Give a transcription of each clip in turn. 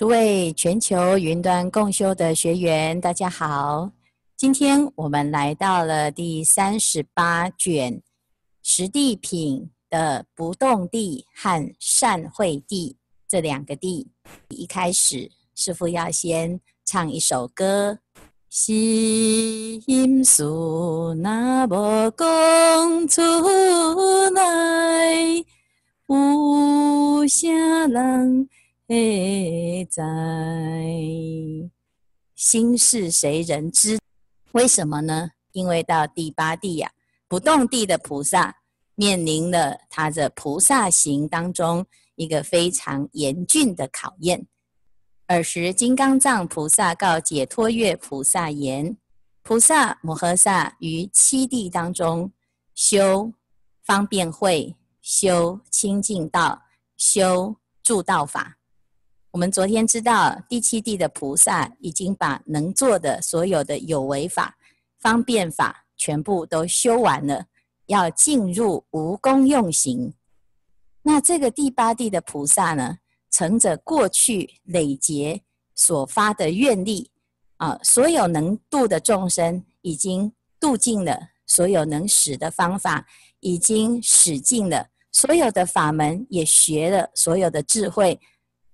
诸位全球云端共修的学员，大家好。今天我们来到了第三十八卷十地品的不动地和善慧地这两个地。一开始，师父要先唱一首歌：心事若无讲出来，有啥人？会在心是谁人知？为什么呢？因为到第八地呀、不动地的菩萨面临了他的菩萨行当中一个非常严峻的考验。尔时金刚藏菩萨告解脱月菩萨言：“菩萨摩诃萨于七地当中修方便会，修清净道，修助道法。”我们昨天知道，第七地的菩萨已经把能做的所有的有为法、方便法全部都修完了，要进入无功用行。那这个第八地的菩萨呢，乘着过去累劫所发的愿力啊，所有能度的众生已经度尽了，所有能使的方法已经使尽了，所有的法门也学了，所有的智慧。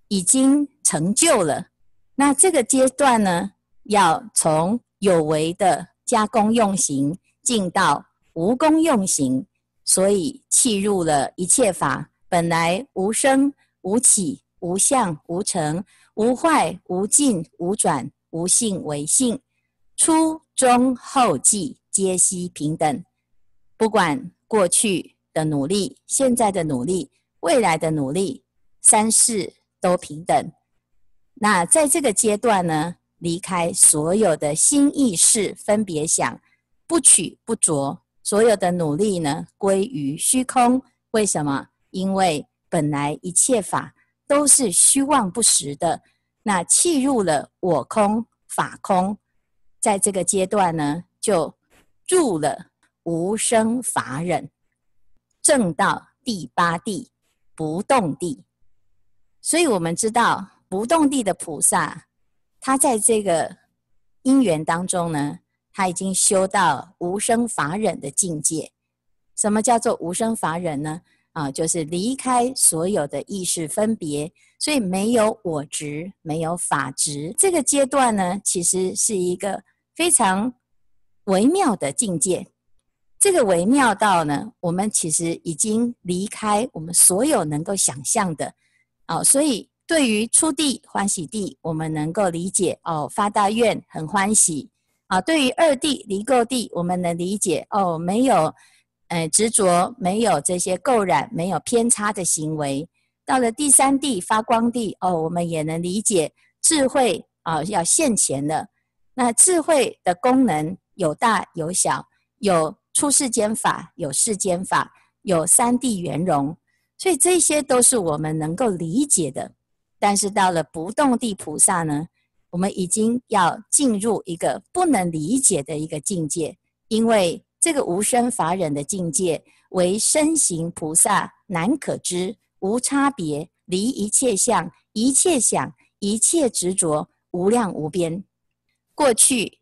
已经成就了，那这个阶段呢，要从有为的加工用行进到无功用行，所以契入了一切法本来无生无起无相无成无坏无尽无转无性为性，初中后继皆悉平等，不管过去的努力、现在的努力、未来的努力，三世。都平等。那在这个阶段呢，离开所有的心意识分别想，不取不着，所有的努力呢，归于虚空。为什么？因为本来一切法都是虚妄不实的。那弃入了我空法空，在这个阶段呢，就入了无生法忍，证到第八地不动地。所以我们知道，不动地的菩萨，他在这个因缘当中呢，他已经修到无生法忍的境界。什么叫做无生法忍呢？啊，就是离开所有的意识分别，所以没有我执，没有法执。这个阶段呢，其实是一个非常微妙的境界。这个微妙到呢，我们其实已经离开我们所有能够想象的。哦，所以对于初地欢喜地，我们能够理解哦，发大愿很欢喜啊。对于二地离垢地，我们能理解哦，没有呃执着，没有这些垢染，没有偏差的行为。到了第三地发光地哦，我们也能理解智慧啊要现前了。那智慧的功能有大有小，有出世间法，有世间法，有三地圆融。所以这些都是我们能够理解的，但是到了不动地菩萨呢，我们已经要进入一个不能理解的一个境界，因为这个无生法忍的境界为身行菩萨难可知，无差别，离一切相、一切想、一切执着，无量无边。过去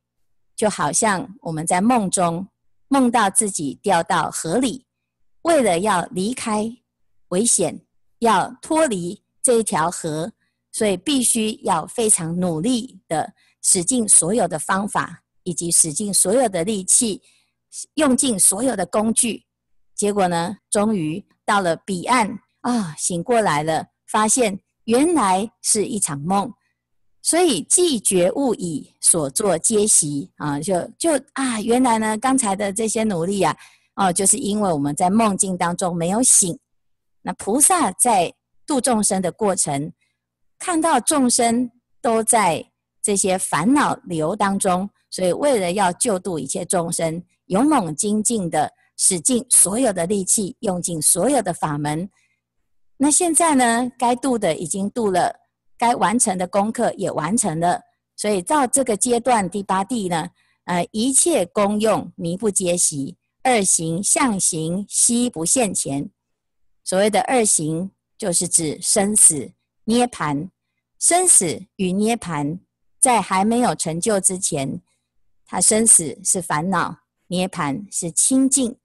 就好像我们在梦中梦到自己掉到河里，为了要离开。危险，要脱离这一条河，所以必须要非常努力的使尽所有的方法，以及使尽所有的力气，用尽所有的工具。结果呢，终于到了彼岸啊，醒过来了，发现原来是一场梦。所以既觉悟已，所作皆习啊，就就啊，原来呢，刚才的这些努力啊，哦，就是因为我们在梦境当中没有醒。那菩萨在度众生的过程，看到众生都在这些烦恼流当中，所以为了要救度一切众生，勇猛精进的使尽所有的力气，用尽所有的法门。那现在呢，该度的已经度了，该完成的功课也完成了，所以到这个阶段第八地呢，呃，一切功用靡不皆习，二行相行悉不现前。所谓的二行，就是指生死、涅槃。生死与涅槃在还没有成就之前，他生死是烦恼，涅槃是清净。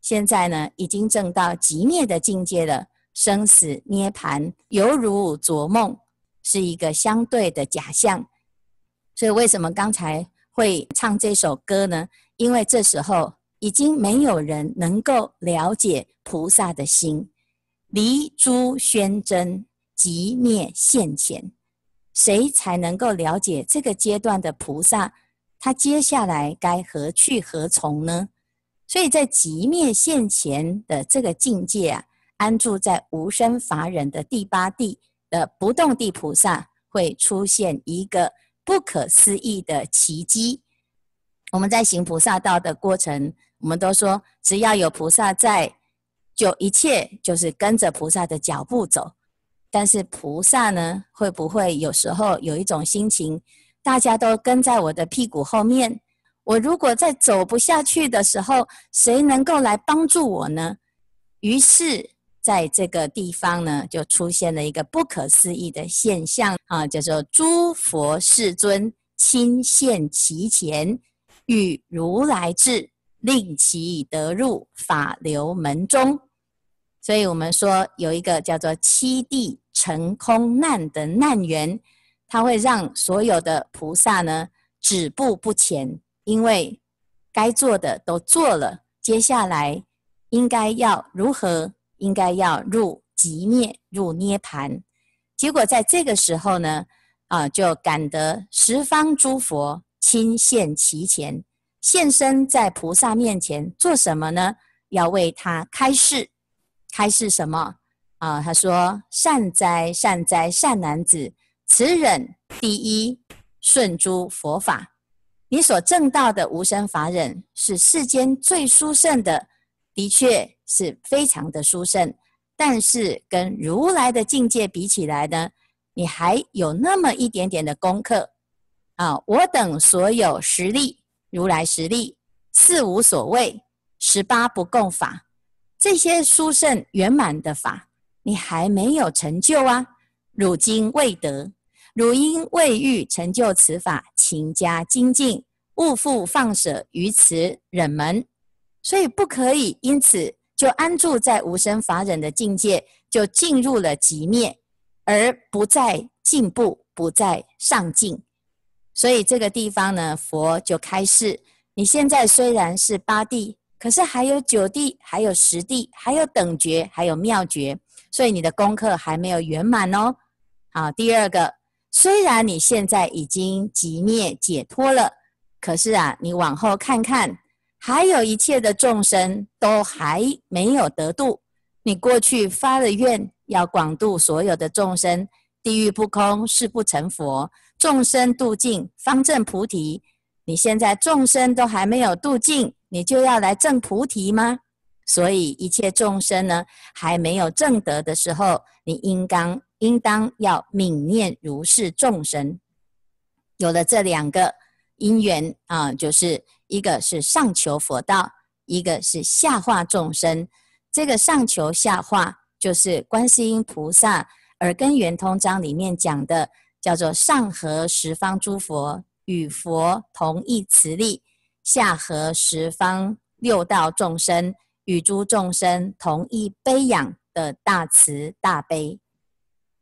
现在呢，已经证到极灭的境界了，生死涅槃犹如昨梦，是一个相对的假象。所以为什么刚才会唱这首歌呢？因为这时候已经没有人能够了解菩萨的心，离诸宣真，即灭现前，谁才能够了解这个阶段的菩萨？他接下来该何去何从呢？所以在即灭现前的这个境界啊，安住在无生法忍的第八地的不动地菩萨，会出现一个不可思议的奇迹。我们在行菩萨道的过程，我们都说，只要有菩萨在，就一切就是跟着菩萨的脚步走。但是菩萨呢，会不会有时候有一种心情，大家都跟在我的屁股后面？我如果在走不下去的时候，谁能够来帮助我呢？于是，在这个地方呢，就出现了一个不可思议的现象啊，叫做诸佛世尊亲现其前，与如来至，令其得入法流门中。所以我们说有一个叫做七地成空难的难缘，它会让所有的菩萨呢止步不前。因为该做的都做了，接下来应该要如何？应该要入寂灭，入涅槃。结果在这个时候呢，啊，就感得十方诸佛亲现其前，现身在菩萨面前做什么呢？要为他开示，开示什么？啊，他说：“善哉，善哉，善男子，此忍第一顺诸佛法。”你所证到的无生法忍是世间最殊胜的，的确是非常的殊胜。但是跟如来的境界比起来呢，你还有那么一点点的功课啊！我等所有实力，如来实力，四无所畏，十八不共法，这些殊胜圆满的法，你还没有成就啊！汝今未得。汝因未欲成就此法，勤加精进，勿复放舍于此忍门。所以不可以因此就安住在无生法忍的境界，就进入了极灭，而不再进步，不再上进。所以这个地方呢，佛就开示：你现在虽然是八地，可是还有九地，还有十地，还有等觉，还有妙觉，所以你的功课还没有圆满哦。好，第二个。虽然你现在已经寂灭解脱了，可是啊，你往后看看，还有一切的众生都还没有得度。你过去发了愿，要广度所有的众生，地狱不空，誓不成佛，众生度尽，方证菩提。你现在众生都还没有度尽，你就要来证菩提吗？所以一切众生呢，还没有证得的时候，你应当。应当要泯念如是众生，有了这两个因缘啊，就是一个是上求佛道，一个是下化众生。这个上求下化，就是观世音菩萨《耳根圆通章》里面讲的，叫做上合十方诸佛与佛同一慈力，下合十方六道众生与诸众生同一悲仰的大慈大悲。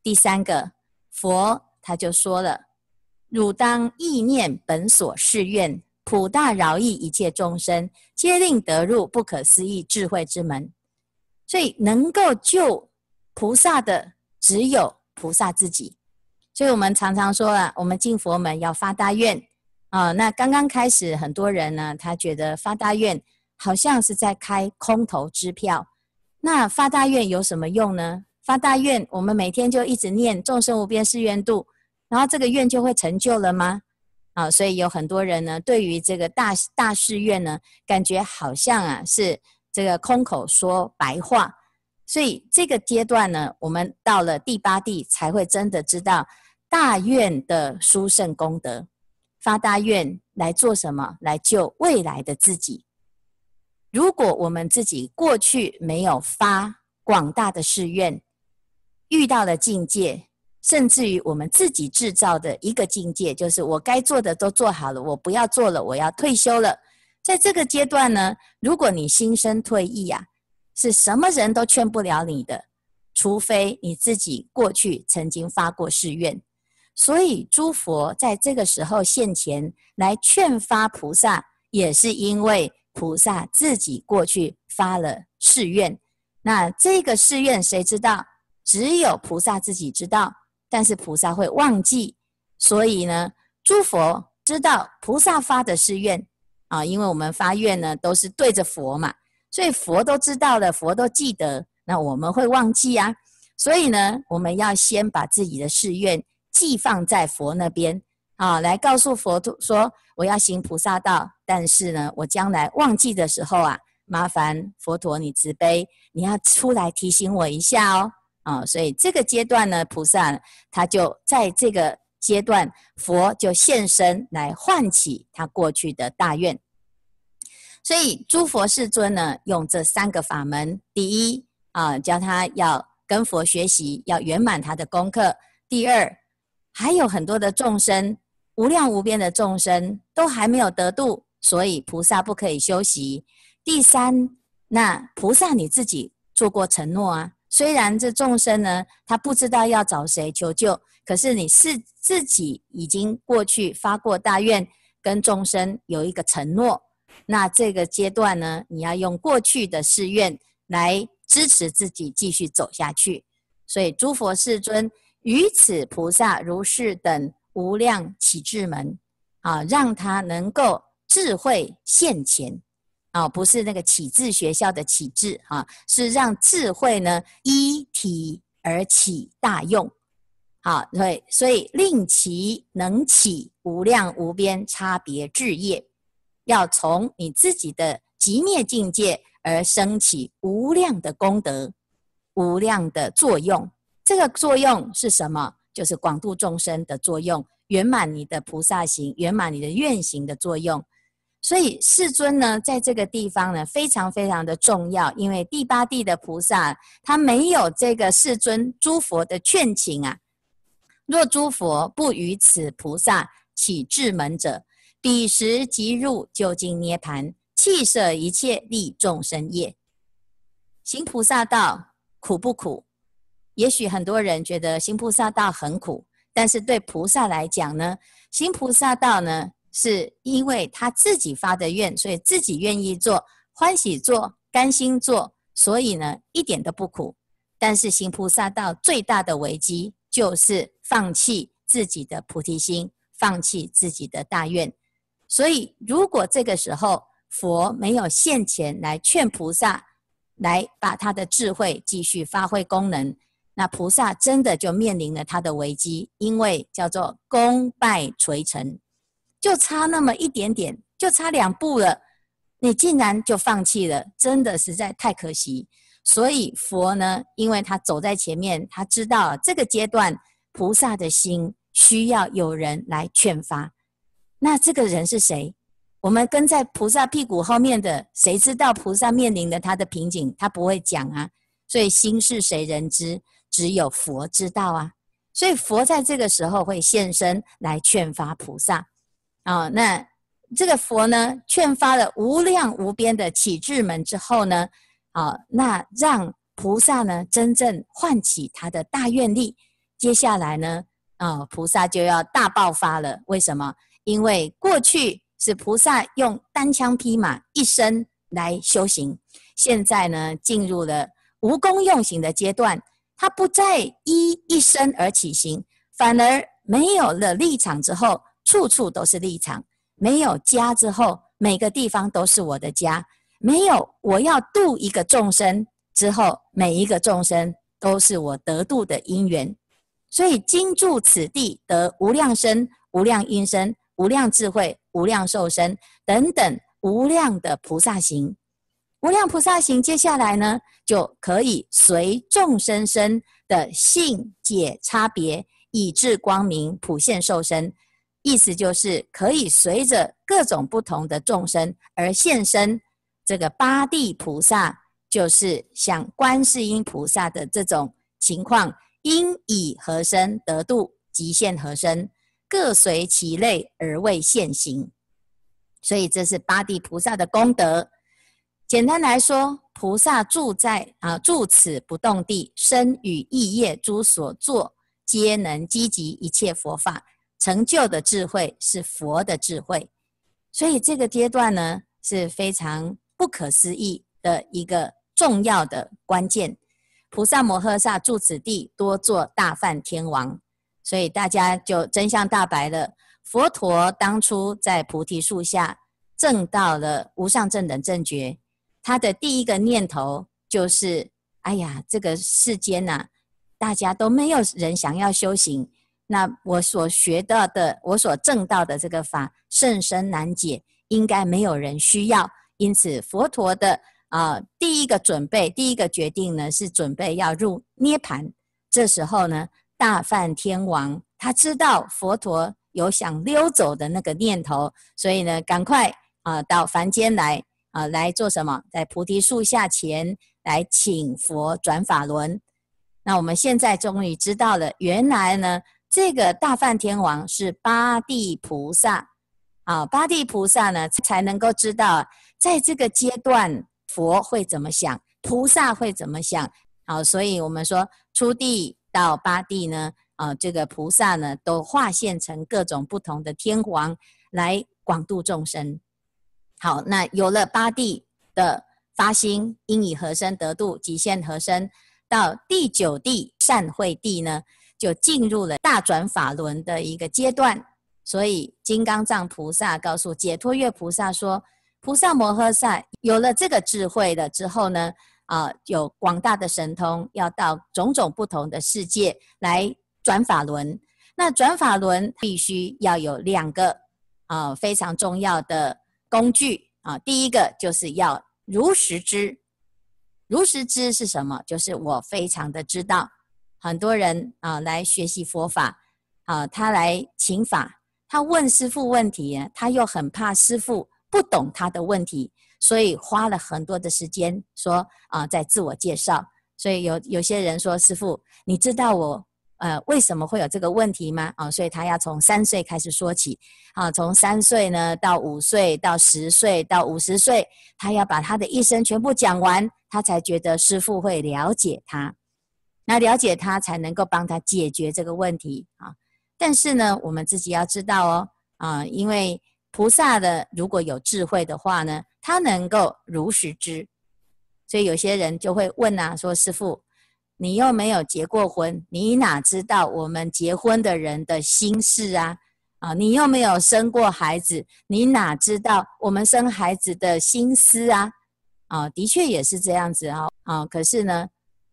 第三个佛他就说了：“汝当忆念本所誓愿，普大饶益一切众生，皆令得入不可思议智慧之门。”所以能够救菩萨的只有菩萨自己。所以我们常常说了，我们进佛门要发大愿啊。那刚刚开始，很多人呢，他觉得发大愿好像是在开空头支票。那发大愿有什么用呢？发大愿，我们每天就一直念众生无边誓愿度，然后这个愿就会成就了吗？啊，所以有很多人呢，对于这个大大誓愿呢，感觉好像啊是这个空口说白话。所以这个阶段呢，我们到了第八地才会真的知道大愿的殊胜功德。发大愿来做什么？来救未来的自己。如果我们自己过去没有发广大的誓愿，遇到了境界，甚至于我们自己制造的一个境界，就是我该做的都做好了，我不要做了，我要退休了。在这个阶段呢，如果你心生退意啊，是什么人都劝不了你的，除非你自己过去曾经发过誓愿。所以诸佛在这个时候现前来劝发菩萨，也是因为菩萨自己过去发了誓愿。那这个誓愿谁知道？只有菩萨自己知道。但是菩萨会忘记，所以呢，诸佛知道菩萨发的誓愿。啊，因为我们发愿呢，都是对着佛嘛，所以佛都知道了，佛都记得，那我们会忘记啊。所以呢，我们要先把自己的誓愿寄放在佛那边啊，来告诉佛陀说，我要行菩萨道，但是呢，我将来忘记的时候啊，麻烦佛陀你慈悲，你要出来提醒我一下哦。啊，所以这个阶段呢，菩萨他就在这个。阶段，佛就现身来唤起他过去的大愿，所以诸佛世尊呢，用这三个法门：第一啊，教他要跟佛学习，要圆满他的功课；第二，还有很多的众生，无量无边的众生都还没有得度，所以菩萨不可以休息；第三，那菩萨你自己做过承诺啊。虽然这众生呢，他不知道要找谁求救，可是你是自己已经过去发过大愿，跟众生有一个承诺，那这个阶段呢，你要用过去的誓愿来支持自己继续走下去。所以诸佛世尊于此菩萨如是等无量启智门，啊，让他能够智慧现前。啊，不是那个启智学校的启智啊，是让智慧呢依体而起大用。好，对，所以令其能起无量无边差别智业，要从你自己的极灭境界而升起无量的功德、无量的作用。这个作用是什么？就是广度众生的作用，圆满你的菩萨行，圆满你的愿行的作用。所以世尊呢，在这个地方呢，非常非常的重要，因为第八地的菩萨他没有这个世尊诸佛的劝请啊。若诸佛不于此菩萨启智门者，彼时即入究竟涅槃，弃舍一切利众生业。行菩萨道苦不苦？也许很多人觉得行菩萨道很苦，但是对菩萨来讲呢，行菩萨道呢，是因为他自己发的愿，所以自己愿意做，欢喜做，甘心做，所以呢，一点都不苦。但是行菩萨道最大的危机就是放弃自己的菩提心，放弃自己的大愿。所以如果这个时候佛没有现前来劝菩萨，来把他的智慧继续发挥功能，那菩萨真的就面临了他的危机，因为叫做功败垂成。就差那么一点点，就差两步了，你竟然就放弃了，真的实在太可惜。所以佛呢，因为他走在前面，他知道这个阶段菩萨的心需要有人来劝发。那这个人是谁？我们跟在菩萨屁股后面的，谁知道菩萨面临的他的瓶颈？他不会讲啊。所以心是谁人知？只有佛知道啊。所以佛在这个时候会现身来劝发菩萨。啊、哦，那这个佛呢，劝发了无量无边的启智门之后呢，啊、哦，那让菩萨呢真正唤起他的大愿力。接下来呢，啊、哦，菩萨就要大爆发了。为什么？因为过去是菩萨用单枪匹马一生来修行，现在呢，进入了无功用行的阶段，他不再依一生而起行，反而没有了立场之后。处处都是立场，没有家之后，每个地方都是我的家。没有我要度一个众生之后，每一个众生都是我得度的因缘。所以今住此地得无量身、无量音声、无量智慧、无量寿身等等无量的菩萨行。无量菩萨行接下来呢，就可以随众生身的性解差别，以至光明普现受身。意思就是可以随着各种不同的众生而现身，这个八地菩萨就是像观世音菩萨的这种情况，应以何身得度，即现何身，各随其类而为现行。所以这是八地菩萨的功德。简单来说，菩萨住在啊住此不动地，身语意业诸所作，皆能积集一切佛法，成就的智慧是佛的智慧。所以这个阶段呢是非常不可思议的一个重要的关键。菩萨摩诃萨住此地，多做大梵天王。所以大家就真相大白了。佛陀当初在菩提树下证到了无上正等正觉。他的第一个念头就是：哎呀，这个世间呐、大家都没有人想要修行。那我所学到的，我所证到的这个法甚深难解，应该没有人需要。因此，佛陀的啊、第一个准备，第一个决定呢，是准备要入涅槃。这时候呢，大梵天王他知道佛陀有想溜走的那个念头，所以呢，赶快啊、到凡间来。啊，来做什么？在菩提树下前来请佛转法轮。那我们现在终于知道了，原来呢，这个大梵天王是八地菩萨。啊，八地菩萨呢，才能够知道，在这个阶段佛会怎么想，菩萨会怎么想。好，所以我们说初地到八地呢，啊，这个菩萨呢，都化现成各种不同的天王来广度众生。好，那有了八地的发心，应以何身得度，即现何身。到第九地善慧地呢，就进入了大转法轮的一个阶段。所以金刚藏菩萨告诉解脱月菩萨说：“菩萨摩诃萨有了这个智慧了之后呢，啊，有广大的神通，要到种种不同的世界来转法轮。那转法轮必须要有两个啊非常重要的。”工具啊，第一个就是要如实知。如实知是什么？就是我非常的知道。很多人啊来学习佛法啊，他来请法，他问师父问题，他又很怕师父不懂他的问题，所以花了很多的时间说啊，在自我介绍。所以有有些人说，师父，你知道我。呃，为什么会有这个问题吗？啊，所以他要从三岁开始说起，啊，从三岁呢到五岁到十岁到五十岁，他要把他的一生全部讲完，他才觉得师父会了解他，那了解他才能够帮他解决这个问题啊。但是呢，我们自己要知道哦，啊，因为菩萨的如果有智慧的话呢，他能够如实知，所以有些人就会问啊，说师父。你又没有结过婚，你哪知道我们结婚的人的心事啊？啊，你又没有生过孩子，你哪知道我们生孩子的心思啊？啊，的确也是这样子啊。啊，可是呢，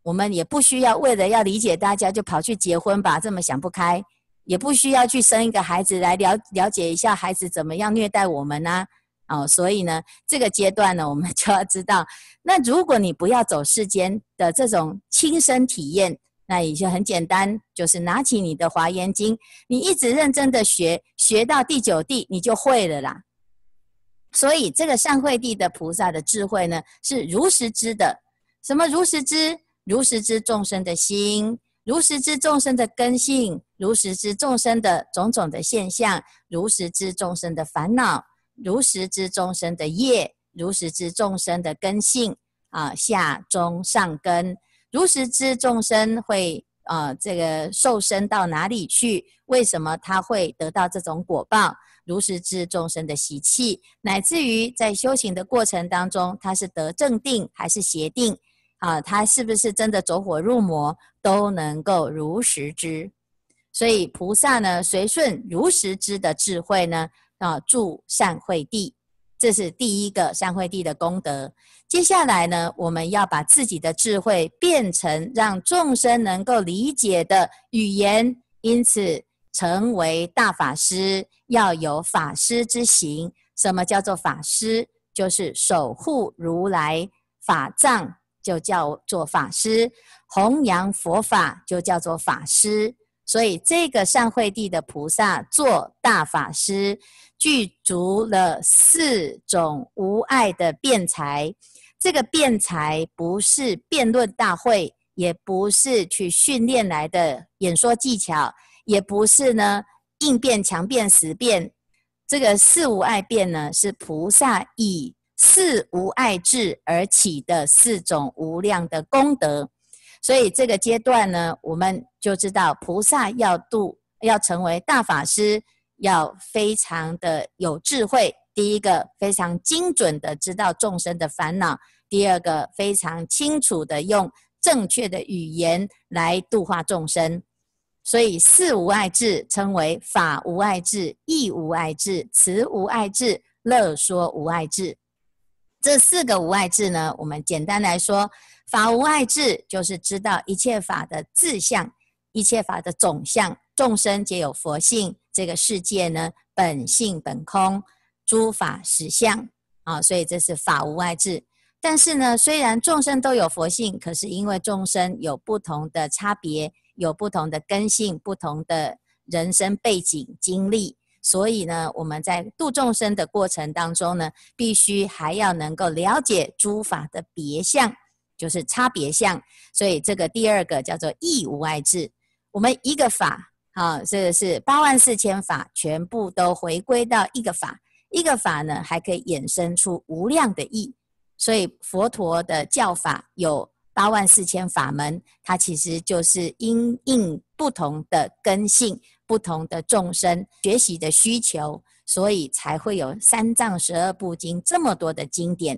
我们也不需要为了要理解大家就跑去结婚吧，这么想不开，也不需要去生一个孩子来了了解一下孩子怎么样虐待我们啊。哦，所以呢，这个阶段呢，我们 就要知道，那如果你不要走世间的这种亲身体验，那也就很简单，就是拿起你的华严经，你一直认真的学，学到第九地，你就会了啦。所以这个善慧地的菩萨的智慧呢，是如实知的。什么如实知？如实知众生的心，如实知众生的根性，如实知众生的种种的现象，如实知众生的烦恼。如实知众生的业，如实知众生的根性啊，下中上根，如实知众生会啊，这个受生到哪里去？为什么他会得到这种果报？如实知众生的习气，乃至于在修行的过程当中，他是得正定还是邪定啊？他是不是真的走火入魔？都能够如实知。所以菩萨呢，随顺如实知的智慧呢。啊，住善慧地，这是第一个善慧地的功德。接下来呢，我们要把自己的智慧变成让众生能够理解的语言，因此成为大法师，要有法师之行。什么叫做法师？就是守护如来法藏，就叫做法师；弘扬佛法，就叫做法师。所以，这个善慧地的菩萨做大法师，具足了四种无碍的辩才。这个辩才不是辩论大会，也不是去训练来的演说技巧，也不是呢应变强辩实辩。这个四无碍辩呢，是菩萨以四无碍智而起的四种无量的功德。所以这个阶段呢，我们就知道菩萨要度，要成为大法师，要非常的有智慧。第一个，非常精准的知道众生的烦恼；第二个，非常清楚的用正确的语言来度化众生。所以四无碍智称为法无碍智、义无碍智、慈无碍智、乐说无碍智。这四个无碍智呢，我们简单来说，法无碍智就是知道一切法的自相、一切法的总相，众生皆有佛性，这个世界呢，本性本空。诸法实相啊，所以这是法无碍智。但是呢，虽然众生都有佛性，可是因为众生有不同的差别，有不同的根性，不同的人生背景经历，所以呢，我们在度众生的过程当中呢，必须还要能够了解诸法的别相，就是差别相。所以这个第二个叫做义无碍智。我们一个法啊，这个是八万四千法，全部都回归到一个法。一个法呢，还可以衍生出无量的义，所以佛陀的教法有八万四千法门，它其实就是因应不同的根性、不同的众生学习的需求，所以才会有三藏十二部经这么多的经典。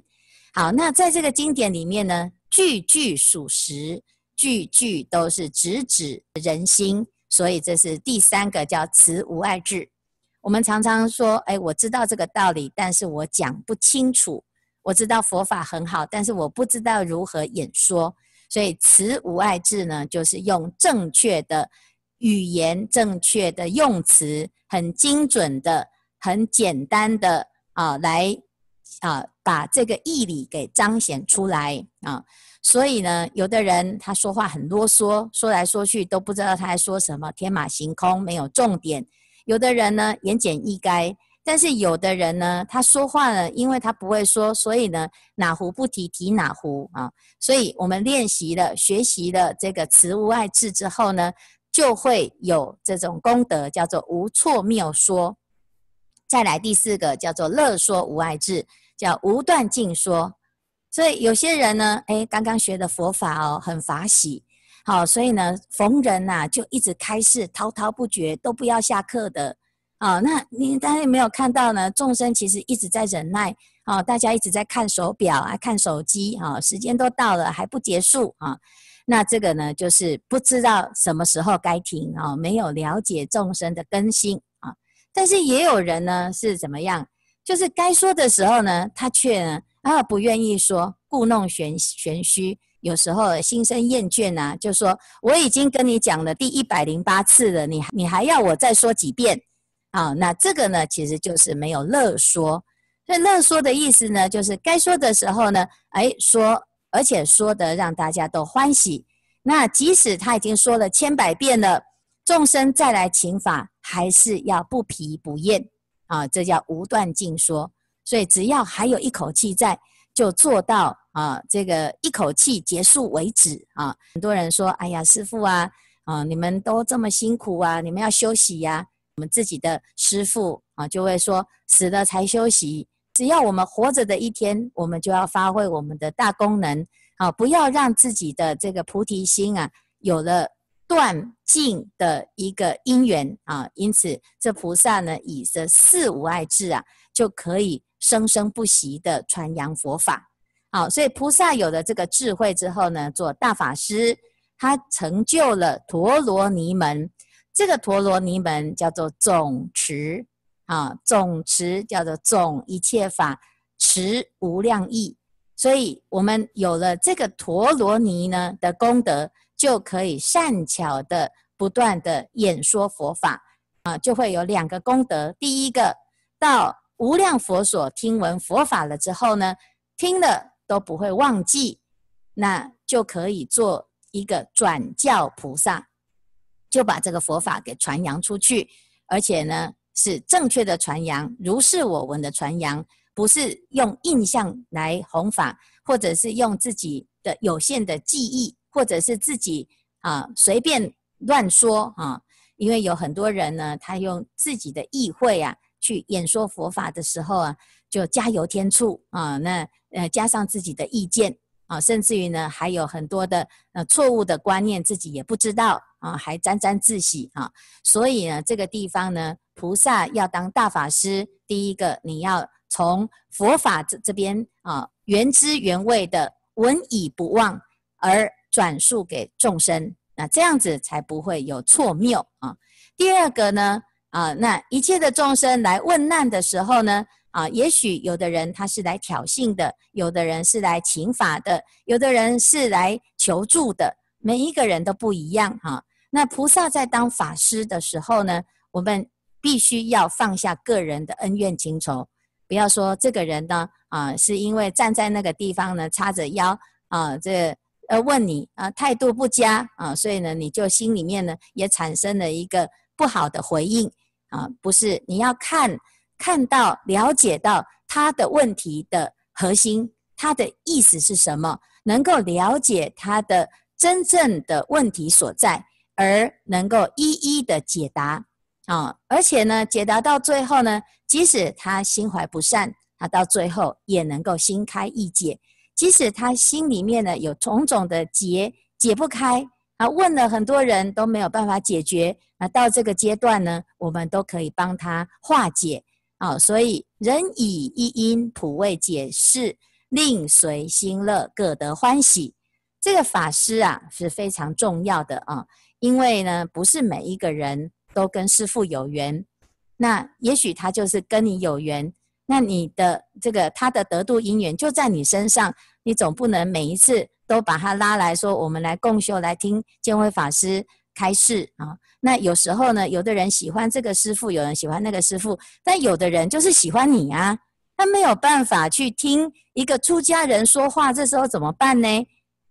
好，那在这个经典里面呢，句句属实，句句都是直指人心，所以这是第三个叫辞无碍智。我们常常说，哎，我知道这个道理，但是我讲不清楚。我知道佛法很好，但是我不知道如何演说。所以辞无碍智呢，就是用正确的语言、正确的用词，很精准的、很简单的啊，来啊，把这个义理给彰显出来啊。所以呢，有的人他说话很啰嗦，说来说去都不知道他在说什么，天马行空，没有重点。有的人呢，言简意赅，但是有的人呢，他说话呢，因为他不会说，所以呢，哪壶不提提哪壶啊。所以我们练习了、学习了这个慈无碍智之后呢，就会有这种功德，叫做无错谬说。再来第四个叫做乐说无碍智，叫无断尽说。所以有些人呢，哎，刚刚学的佛法哦，很法喜。好，所以呢，逢人呐、就一直开示，滔滔不绝，都不要下课的。啊，那你当然没有看到呢，众生其实一直在忍耐。啊，大家一直在看手表啊，看手机。啊，时间都到了还不结束啊。那这个呢，就是不知道什么时候该停啊，没有了解众生的根性。但是也有人呢是怎么样？就是该说的时候呢，他却呢啊不愿意说，故弄玄玄虚。有时候心生厌倦呐、啊，就说我已经跟你讲了第一百零八次了，你你还要我再说几遍？啊，那这个呢，其实就是没有乐说。那乐说的意思呢，就是该说的时候呢，哎说，而且说得让大家都欢喜。那即使他已经说了千百遍了，众生再来请法，还是要不疲不厌啊，这叫无断尽说。所以只要还有一口气在，就做到。啊，这个一口气结束为止啊！很多人说：“哎呀，师傅啊，啊，你们都这么辛苦啊，你们要休息呀。”我们自己的师傅啊，就会说：“死了才休息。只要我们活着的一天，我们就要发挥我们的大功能啊！不要让自己的这个菩提心啊，有了断尽的一个因缘啊。因此，这菩萨呢，以这四无碍智啊，就可以生生不息的传扬佛法。”好，所以菩萨有了这个智慧之后呢，做大法师，他成就了陀罗尼门。这个陀罗尼门叫做总持啊，总持叫做总一切法，持无量义。所以我们有了这个陀罗尼呢的功德，就可以善巧的不断的演说佛法啊，就会有两个功德。第一个，到无量佛所听闻佛法了之后呢，听了。都不会忘记，那就可以做一个转教菩萨，就把这个佛法给传扬出去，而且呢是正确的传扬，如是我闻的传扬，不是用印象来弘法，或者是用自己的有限的记忆或者是自己啊随便乱说啊，因为有很多人呢，他用自己的意会啊去演说佛法的时候啊，就加油添醋啊，那呃加上自己的意见。啊，甚至于呢，还有很多的呃错误的观念，自己也不知道啊，还沾沾自喜啊。所以呢，这个地方呢，菩萨要当大法师，第一个你要从佛法这这边啊，原汁原味的闻已不忘而转述给众生，那这样子才不会有错谬啊。第二个呢，啊，那一切的众生来问难的时候呢，啊，也许有的人他是来挑衅的，有的人是来请法的，有的人是来求助的，每一个人都不一样哈。那菩萨在当法师的时候呢，我们必须要放下个人的恩怨情仇，不要说这个人呢啊，是因为站在那个地方呢，叉着腰啊，这呃问你啊态度不佳啊，所以呢你就心里面呢也产生了一个不好的回应啊，不是，你要看。看到、了解到他的问题的核心，他的意思是什么？能够了解他的真正的问题所在，而能够一一的解答啊！而且呢，解答到最后呢，即使他心怀不善，他到最后也能够心开意解；即使他心里面呢有种种的结解不开，啊，问了很多人都没有办法解决，那到这个阶段呢，我们都可以帮他化解。啊、所以人以一因普为解释，令随心乐，各得欢喜。这个法师啊是非常重要的啊，因为呢不是每一个人都跟师父有缘，那也许他就是跟你有缘，那你的这个他的得度因缘就在你身上，你总不能每一次都把他拉来说，我们来共修，来听见辉法师开示啊。那有时候呢，有的人喜欢这个师父，有人喜欢那个师父，但有的人就是喜欢你啊，他没有办法去听一个出家人说话，这时候怎么办呢？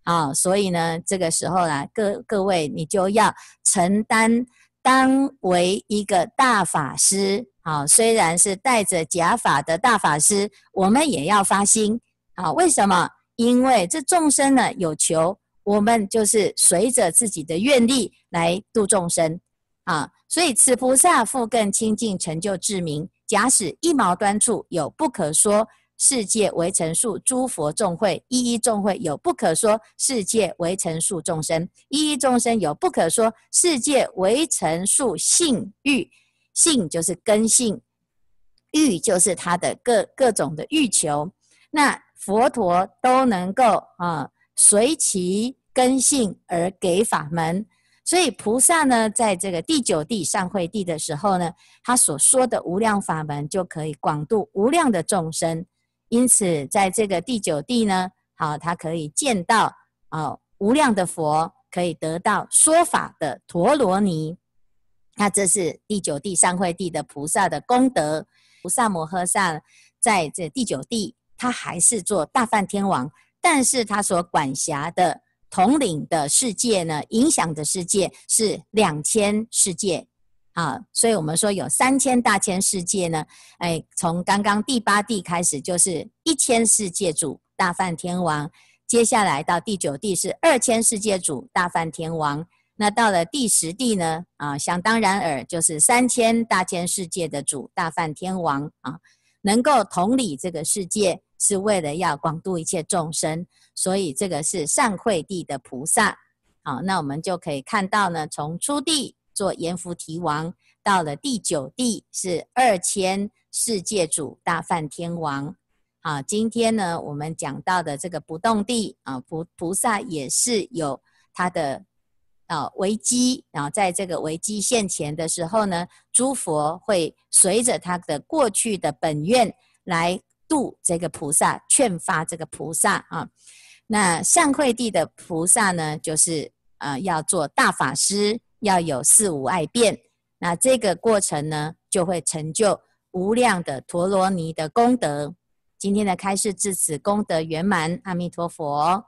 啊，所以呢，这个时候呢，各各位你就要承担当为一个大法师，啊，虽然是带着假法的大法师，我们也要发心，啊，为什么？因为这众生呢有求。我们就是随着自己的愿力来度众生啊，所以此菩萨复更清净成就智明。假使一毛端处有不可说世界为成数诸佛众会，一一众会有不可说世界为成数众生，一一众生有不可说世界为成数性欲，性就是根性，欲就是他的各各种的欲求。那佛陀都能够啊。随其根性而给法门，所以菩萨呢，在这个第九地上慧地的时候呢，他所说的无量法门就可以广度无量的众生。因此，在这个第九地呢，好，他可以见到啊无量的佛，可以得到说法的陀罗尼。那这是第九地上会地的菩萨的功德。菩萨摩诃萨在这第九地，他还是做大梵天王。但是他所管辖的统领的世界呢，影响的世界是两千世界啊，所以我们说有三千大千世界呢。哎，从刚刚第八地开始就是一千世界主大梵天王，接下来到第九地是二千世界主大梵天王，那到了第十地呢啊，想当然尔就是三千大千世界的主大梵天王啊，能够统理这个世界。是为了要广度一切众生，所以这个是善慧地的菩萨。好，那我们就可以看到呢，从初地做阎浮提王，到了第九地是二千世界主大梵天王。好，今天呢，我们讲到的这个不动地啊，菩菩萨也是有他的啊危机，然后在这个危机现前的时候呢，诸佛会随着他的过去的本愿来。度这个菩萨，劝发这个菩萨啊。那善慧地的菩萨呢，就是呃要做大法师，要有四无碍辩。那这个过程呢，就会成就无量的陀罗尼的功德。今天的开示至此功德圆满，阿弥陀佛。